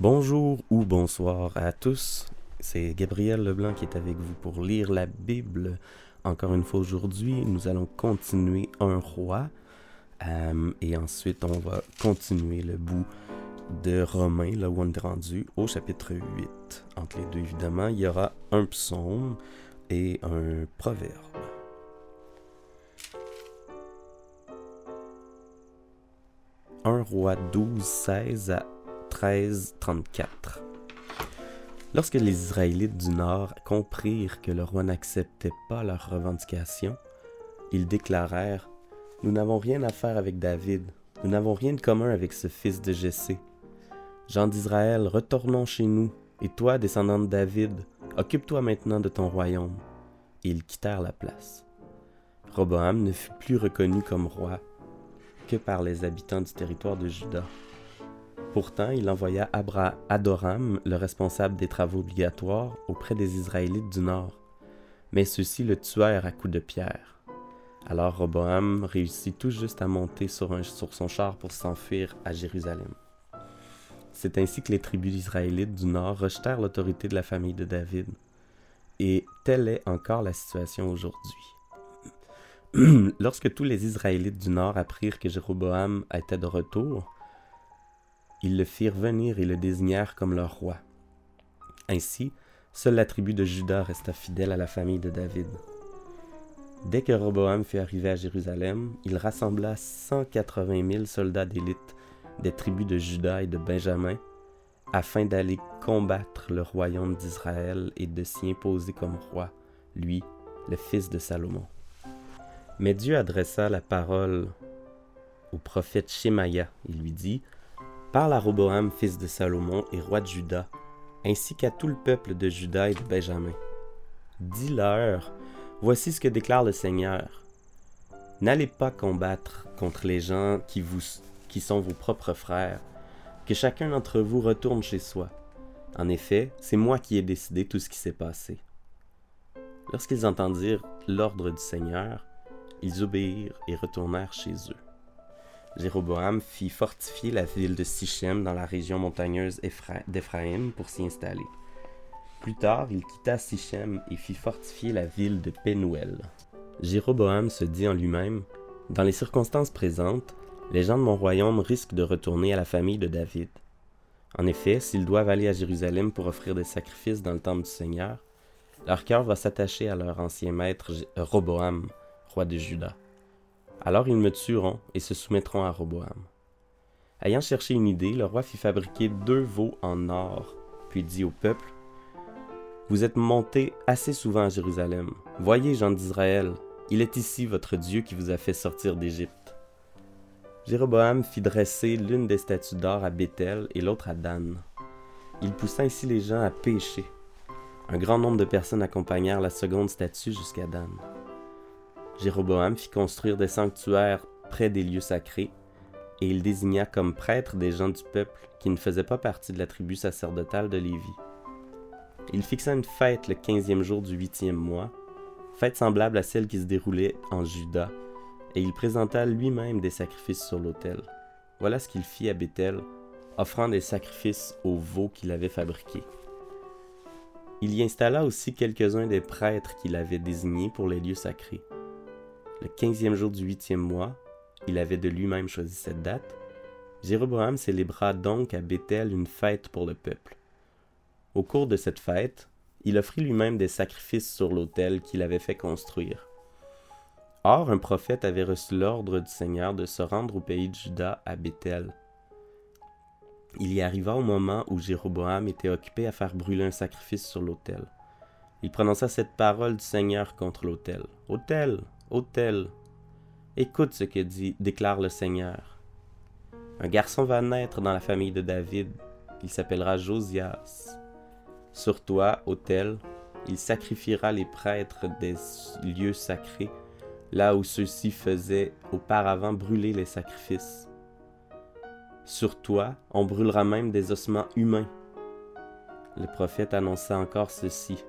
Bonjour ou bonsoir à tous. C'est Gabriel Leblanc qui est avec vous pour lire la Bible. Encore une fois aujourd'hui, nous allons continuer un roi. Euh, et ensuite, on va continuer le bout de Romains, là où on rendu, au chapitre 8. Entre les deux, évidemment, il y aura un psaume et un proverbe. Un roi 12, 16 à 13, 34. Lorsque les Israélites du Nord comprirent que le roi n'acceptait pas leurs revendications, ils déclarèrent Nous n'avons rien à faire avec David, nous n'avons rien de commun avec ce fils de Jessé. Gens d'Israël, retournons chez nous, et toi, descendant de David, occupe-toi maintenant de ton royaume. Ils quittèrent la place. Roboam ne fut plus reconnu comme roi que par les habitants du territoire de Juda. Pourtant, il envoya Abra Adoram, le responsable des travaux obligatoires, auprès des Israélites du Nord. Mais ceux-ci le tuèrent à coups de pierre. Alors Roboam réussit tout juste à monter sur, sur son char pour s'enfuir à Jérusalem. C'est ainsi que les tribus israélites du nord rejetèrent l'autorité de la famille de David. Et telle est encore la situation aujourd'hui. Lorsque tous les Israélites du nord apprirent que Jéroboam était de retour, ils le firent venir et le désignèrent comme leur roi. Ainsi, seule la tribu de Juda resta fidèle à la famille de David. Dès que Roboam fut arrivé à Jérusalem, il rassembla 180 000 soldats d'élite des tribus de Juda et de Benjamin, afin d'aller combattre le royaume d'Israël et de s'y imposer comme roi, lui, le fils de Salomon. Mais Dieu adressa la parole au prophète Shemaya. Il lui dit Parle à Roboam, fils de Salomon et roi de Juda, ainsi qu'à tout le peuple de Juda et de Benjamin. Dis-leur Voici ce que déclare le Seigneur. N'allez pas combattre contre les gens qui qui sont vos propres frères, que chacun d'entre vous retourne chez soi. En effet, c'est moi qui ai décidé tout ce qui s'est passé. Lorsqu'ils entendirent l'ordre du Seigneur, ils obéirent et retournèrent chez eux. Jéroboam fit fortifier la ville de Sichem dans la région montagneuse d'Éphraïm pour s'y installer. Plus tard, il quitta Sichem et fit fortifier la ville de Pénuel. Jéroboam se dit en lui-même Dans les circonstances présentes, les gens de mon royaume risquent de retourner à la famille de David. En effet, s'ils doivent aller à Jérusalem pour offrir des sacrifices dans le temple du Seigneur, leur cœur va s'attacher à leur ancien maître Roboam, roi de Juda. Alors ils me tueront et se soumettront à Roboam. Ayant cherché une idée, le roi fit fabriquer deux veaux en or, puis dit au peuple Vous êtes montés assez souvent à Jérusalem. Voyez, gens d'Israël, il est ici votre Dieu qui vous a fait sortir d'Égypte. Jéroboam fit dresser l'une des statues d'or à Bethel et l'autre à Dan. Il poussa ainsi les gens à pécher. Un grand nombre de personnes accompagnèrent la seconde statue jusqu'à Dan. Jéroboam fit construire des sanctuaires près des lieux sacrés, et il désigna comme prêtres des gens du peuple qui ne faisaient pas partie de la tribu sacerdotale de Lévi. Il fixa une fête le quinzième jour du huitième mois, fête semblable à celle qui se déroulait en Juda et il présenta lui-même des sacrifices sur l'autel. Voilà ce qu'il fit à Bethel, offrant des sacrifices aux veaux qu'il avait fabriqués. Il y installa aussi quelques-uns des prêtres qu'il avait désignés pour les lieux sacrés. Le quinzième jour du huitième mois, il avait de lui-même choisi cette date, Jéroboam célébra donc à Bethel une fête pour le peuple. Au cours de cette fête, il offrit lui-même des sacrifices sur l'autel qu'il avait fait construire. Or, un prophète avait reçu l'ordre du Seigneur de se rendre au pays de Juda à Bethel. Il y arriva au moment où Jéroboam était occupé à faire brûler un sacrifice sur l'autel. Il prononça cette parole du Seigneur contre l'autel. Autel, autel, écoute ce que dit, déclare le Seigneur. Un garçon va naître dans la famille de David. Il s'appellera Josias. Sur toi, autel, il sacrifiera les prêtres des lieux sacrés là où ceux-ci faisaient auparavant brûler les sacrifices. Sur toi, on brûlera même des ossements humains. Le prophète annonça encore ceci.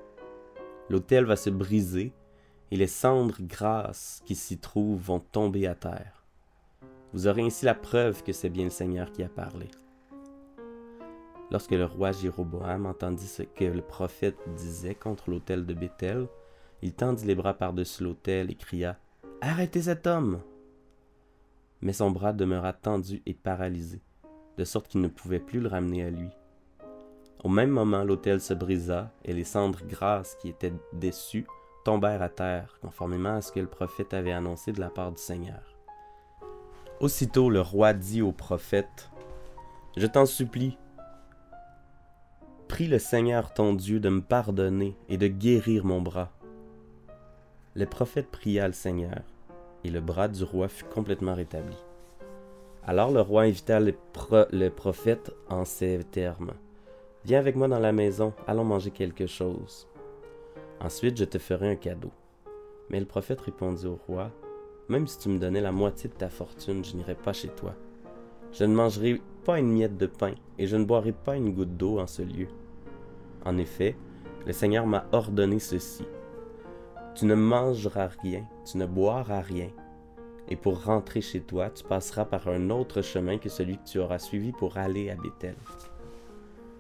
L'autel va se briser et les cendres grasses qui s'y trouvent vont tomber à terre. Vous aurez ainsi la preuve que c'est bien le Seigneur qui a parlé. Lorsque le roi Jéroboam entendit ce que le prophète disait contre l'autel de Béthel, il tendit les bras par-dessus l'autel et cria Arrêtez cet homme Mais son bras demeura tendu et paralysé, de sorte qu'il ne pouvait plus le ramener à lui. Au même moment, l'autel se brisa et les cendres grasses qui étaient dessus tombèrent à terre, conformément à ce que le prophète avait annoncé de la part du Seigneur. Aussitôt le roi dit au prophète Je t'en supplie, prie le Seigneur ton Dieu de me pardonner et de guérir mon bras. Le prophète pria le Seigneur, et le bras du roi fut complètement rétabli. Alors le roi invita le, le prophète en ces termes. Viens avec moi dans la maison, allons manger quelque chose. Ensuite je te ferai un cadeau. Mais le prophète répondit au roi, Même si tu me donnais la moitié de ta fortune, je n'irai pas chez toi. Je ne mangerai pas une miette de pain, et je ne boirai pas une goutte d'eau en ce lieu. En effet, le Seigneur m'a ordonné ceci. Tu ne mangeras rien, tu ne boiras rien, et pour rentrer chez toi, tu passeras par un autre chemin que celui que tu auras suivi pour aller à Bethel.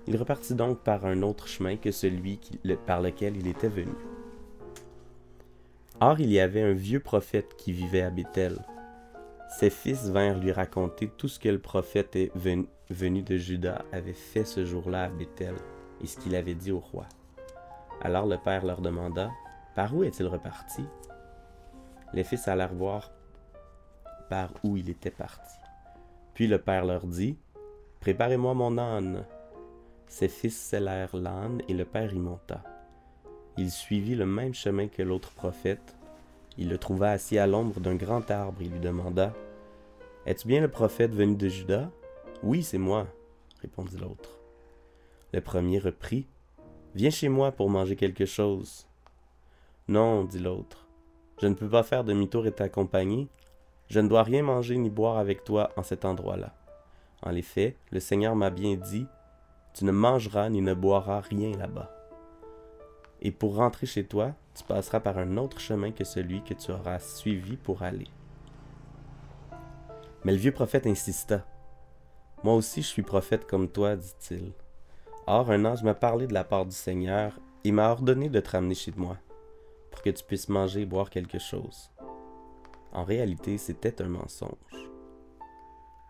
Il repartit donc par un autre chemin que celui par lequel il était venu. Or il y avait un vieux prophète qui vivait à Bethel. Ses fils vinrent lui raconter tout ce que le prophète venu de Juda avait fait ce jour-là à Bethel et ce qu'il avait dit au roi. Alors le père leur demanda Par où est-il reparti? Les fils allèrent voir par où il était parti. Puis le père leur dit Préparez-moi mon âne. Ses fils scellèrent l'âne et le père y monta. Il suivit le même chemin que l'autre prophète. Il le trouva assis à l'ombre d'un grand arbre et lui demanda Es-tu bien le prophète venu de Juda? Oui, c'est moi, répondit l'autre. Le premier reprit Viens chez moi pour manger quelque chose. Non, dit l'autre. Je ne peux pas faire demi-tour et t'accompagner. Je ne dois rien manger ni boire avec toi en cet endroit-là. En effet, le Seigneur m'a bien dit Tu ne mangeras ni ne boiras rien là-bas. Et pour rentrer chez toi, tu passeras par un autre chemin que celui que tu auras suivi pour aller. Mais le vieux prophète insista. Moi aussi je suis prophète comme toi, dit-il. Or, un ange m'a parlé de la part du Seigneur et m'a ordonné de te ramener chez moi, pour que tu puisses manger et boire quelque chose. En réalité, c'était un mensonge.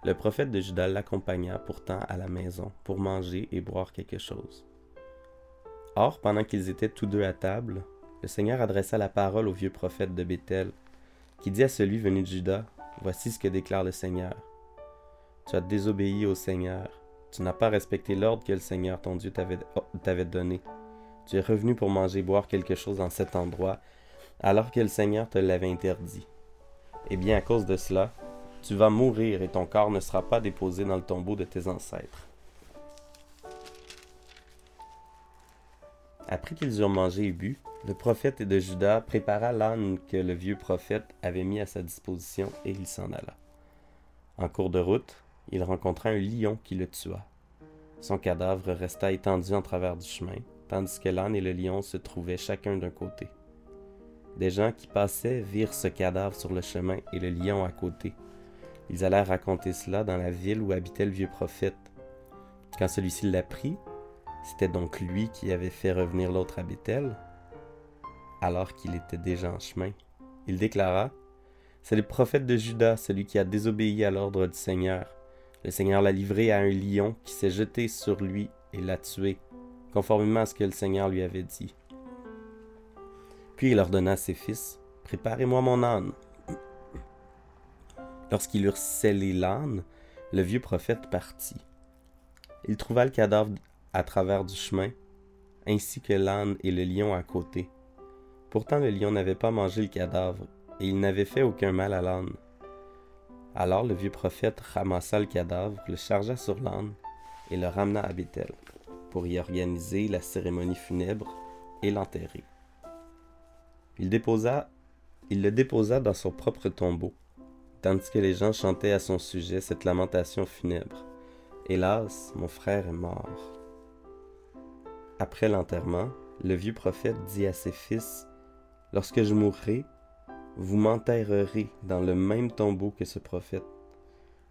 Le prophète de Juda l'accompagna pourtant à la maison pour manger et boire quelque chose. Or, pendant qu'ils étaient tous deux à table, le Seigneur adressa la parole au vieux prophète de Béthel, qui dit à celui venu de Juda, Voici ce que déclare le Seigneur. Tu as désobéi au Seigneur, tu n'as pas respecté l'ordre que le Seigneur ton Dieu oh, t'avait donné. Tu es revenu pour manger et boire quelque chose dans cet endroit, alors que le Seigneur te l'avait interdit. Eh bien, à cause de cela, tu vas mourir et ton corps ne sera pas déposé dans le tombeau de tes ancêtres. Après qu'ils eurent mangé et bu, le prophète de Juda prépara l'âne que le vieux prophète avait mis à sa disposition et il s'en alla. En cours de route, il rencontra un lion qui le tua. Son cadavre resta étendu en travers du chemin, tandis que l'âne et le lion se trouvaient chacun d'un côté. Des gens qui passaient virent ce cadavre sur le chemin et le lion à côté. Ils allèrent raconter cela dans la ville où habitait le vieux prophète. Quand celui-ci l'apprit, c'était donc lui qui avait fait revenir l'autre à Bethel, alors qu'il était déjà en chemin. Il déclara C'est le prophète de Judas, celui qui a désobéi à l'ordre du Seigneur. Le Seigneur l'a livré à un lion qui s'est jeté sur lui et l'a tué, conformément à ce que le Seigneur lui avait dit. Puis il ordonna à ses fils, Préparez-moi mon âne. Lorsqu'ils eurent scellé l'âne, le vieux prophète partit. Il trouva le cadavre à travers du chemin, ainsi que l'âne et le lion à côté. Pourtant le lion n'avait pas mangé le cadavre, et il n'avait fait aucun mal à l'âne. Alors le vieux prophète ramassa le cadavre, le chargea sur l'âne et le ramena à Bethel pour y organiser la cérémonie funèbre et l'enterrer. Il, il le déposa dans son propre tombeau, tandis que les gens chantaient à son sujet cette lamentation funèbre. Hélas, mon frère est mort. Après l'enterrement, le vieux prophète dit à ses fils, Lorsque je mourrai, vous m'enterrerez dans le même tombeau que ce prophète.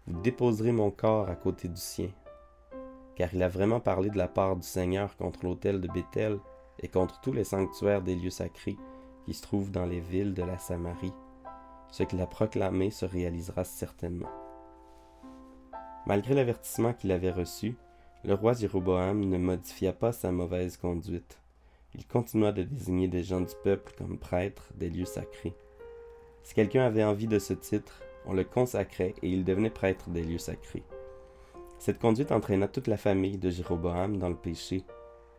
Vous déposerez mon corps à côté du sien. car il a vraiment parlé de la part du Seigneur contre l'autel de Béthel et contre tous les sanctuaires des lieux sacrés qui se trouvent dans les villes de la Samarie. Ce qu'il a proclamé se réalisera certainement. Malgré l'avertissement qu'il avait reçu, le roi Jéroboam ne modifia pas sa mauvaise conduite. Il continua de désigner des gens du peuple comme prêtres des lieux sacrés. Si quelqu'un avait envie de ce titre, on le consacrait et il devenait prêtre des lieux sacrés. Cette conduite entraîna toute la famille de Jéroboam dans le péché,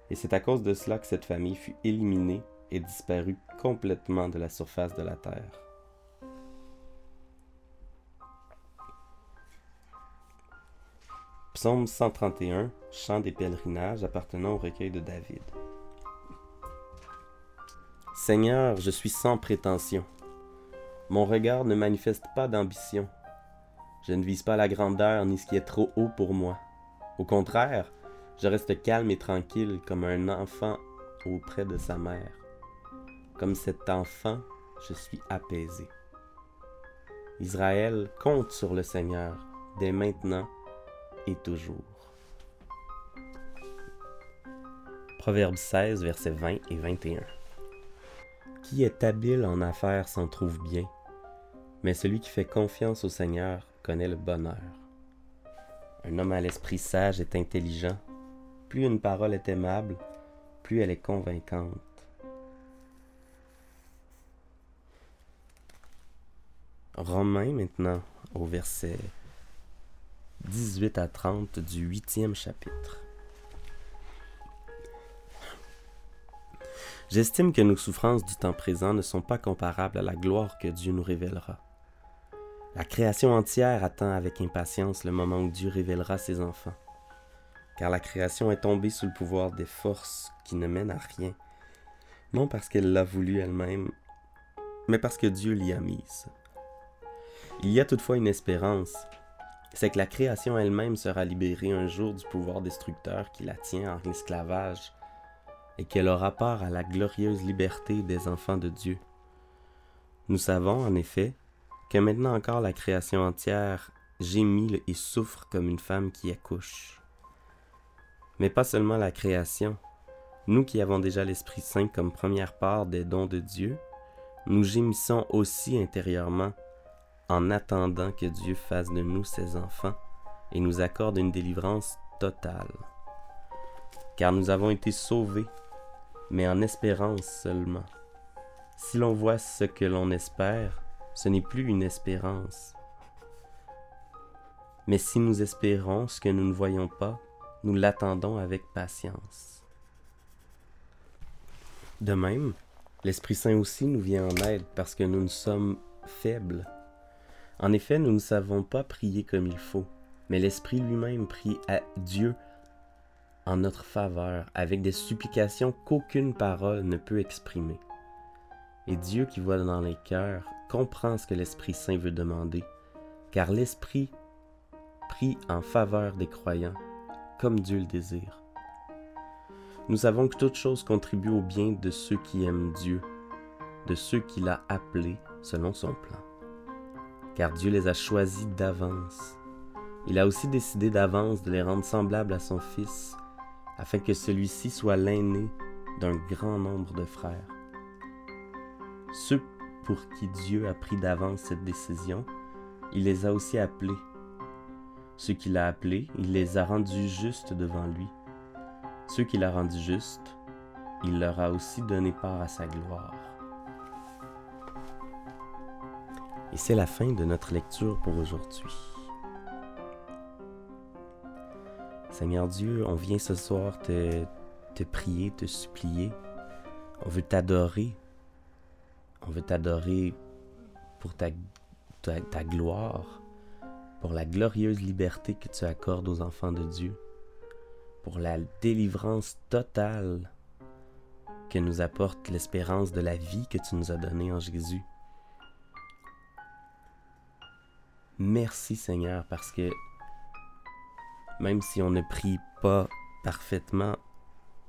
et c'est à cause de cela que cette famille fut éliminée et disparut complètement de la surface de la terre. Psaume 131, chant des pèlerinages appartenant au recueil de David. Seigneur, je suis sans prétention. Mon regard ne manifeste pas d'ambition. Je ne vise pas la grandeur ni ce qui est trop haut pour moi. Au contraire, je reste calme et tranquille comme un enfant auprès de sa mère. Comme cet enfant, je suis apaisé. Israël compte sur le Seigneur dès maintenant et toujours. Proverbe 16, versets 20 et 21. Qui est habile en affaires s'en trouve bien, mais celui qui fait confiance au Seigneur connaît le bonheur. Un homme à l'esprit sage est intelligent. Plus une parole est aimable, plus elle est convaincante. Romains maintenant au verset 18 à 30 du huitième chapitre. J'estime que nos souffrances du temps présent ne sont pas comparables à la gloire que Dieu nous révélera. La création entière attend avec impatience le moment où Dieu révélera ses enfants, car la création est tombée sous le pouvoir des forces qui ne mènent à rien, non parce qu'elle l'a voulu elle-même, mais parce que Dieu l'y a mise. Il y a toutefois une espérance, c'est que la création elle-même sera libérée un jour du pouvoir destructeur qui la tient en esclavage et qu'elle aura part à la glorieuse liberté des enfants de Dieu. Nous savons, en effet, que maintenant encore la création entière gémit et souffre comme une femme qui accouche. Mais pas seulement la création. Nous qui avons déjà l'Esprit Saint comme première part des dons de Dieu, nous gémissons aussi intérieurement en attendant que Dieu fasse de nous ses enfants et nous accorde une délivrance totale. Car nous avons été sauvés, mais en espérance seulement. Si l'on voit ce que l'on espère, ce n'est plus une espérance. Mais si nous espérons ce que nous ne voyons pas, nous l'attendons avec patience. De même, l'Esprit Saint aussi nous vient en aide parce que nous ne sommes faibles en effet, nous ne savons pas prier comme il faut, mais l'Esprit lui-même prie à Dieu en notre faveur avec des supplications qu'aucune parole ne peut exprimer. Et Dieu qui voit dans les cœurs comprend ce que l'Esprit Saint veut demander, car l'Esprit prie en faveur des croyants, comme Dieu le désire. Nous savons que toute chose contribue au bien de ceux qui aiment Dieu, de ceux qu'il a appelés selon son plan car Dieu les a choisis d'avance. Il a aussi décidé d'avance de les rendre semblables à son Fils, afin que celui-ci soit l'aîné d'un grand nombre de frères. Ceux pour qui Dieu a pris d'avance cette décision, il les a aussi appelés. Ceux qu'il a appelés, il les a rendus justes devant lui. Ceux qu'il a rendus justes, il leur a aussi donné part à sa gloire. Et c'est la fin de notre lecture pour aujourd'hui. Seigneur Dieu, on vient ce soir te, prier, te supplier. On veut t'adorer. On veut t'adorer pour ta, gloire, pour la glorieuse liberté que tu accordes aux enfants de Dieu, pour la délivrance totale que nous apporte l'espérance de la vie que tu nous as donnée en Jésus. Merci Seigneur parce que même si on ne prie pas parfaitement,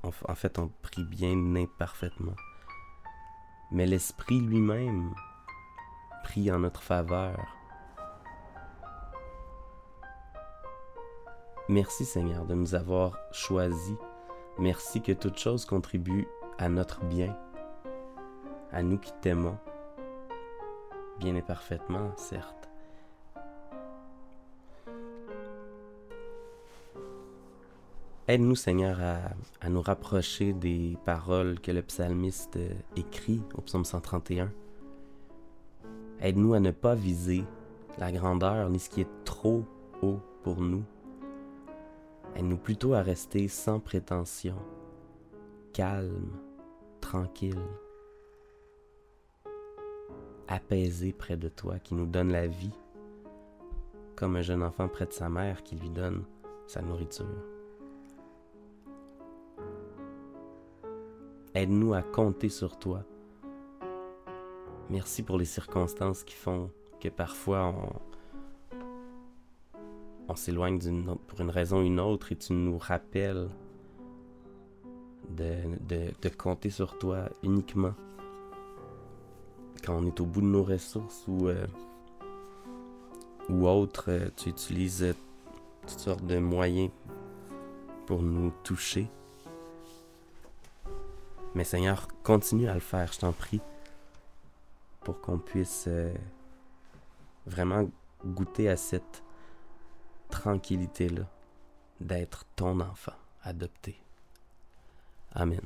en fait on prie bien imparfaitement. Mais l'Esprit lui-même prie en notre faveur. Merci Seigneur de nous avoir choisis. Merci que toute chose contribue à notre bien, à nous qui t'aimons, bien et parfaitement, certes. Aide-nous, Seigneur, à, nous rapprocher des paroles que le psalmiste euh, écrit au psaume 131. Aide-nous à ne pas viser la grandeur ni ce qui est trop haut pour nous. Aide-nous plutôt à rester sans prétention, calme, tranquille, apaisé près de toi, qui nous donne la vie, comme un jeune enfant près de sa mère qui lui donne sa nourriture. Aide-nous à compter sur toi. Merci pour les circonstances qui font que parfois on, s'éloigne pour une raison ou une autre et tu nous rappelles de, de, compter sur toi uniquement quand on est au bout de nos ressources ou, euh, ou autre, euh, tu utilises toutes sortes de moyens pour nous toucher. Mais Seigneur, continue à le faire, je t'en prie, pour qu'on puisse euh, vraiment goûter à cette tranquillité-là d'être ton enfant adopté. Amen.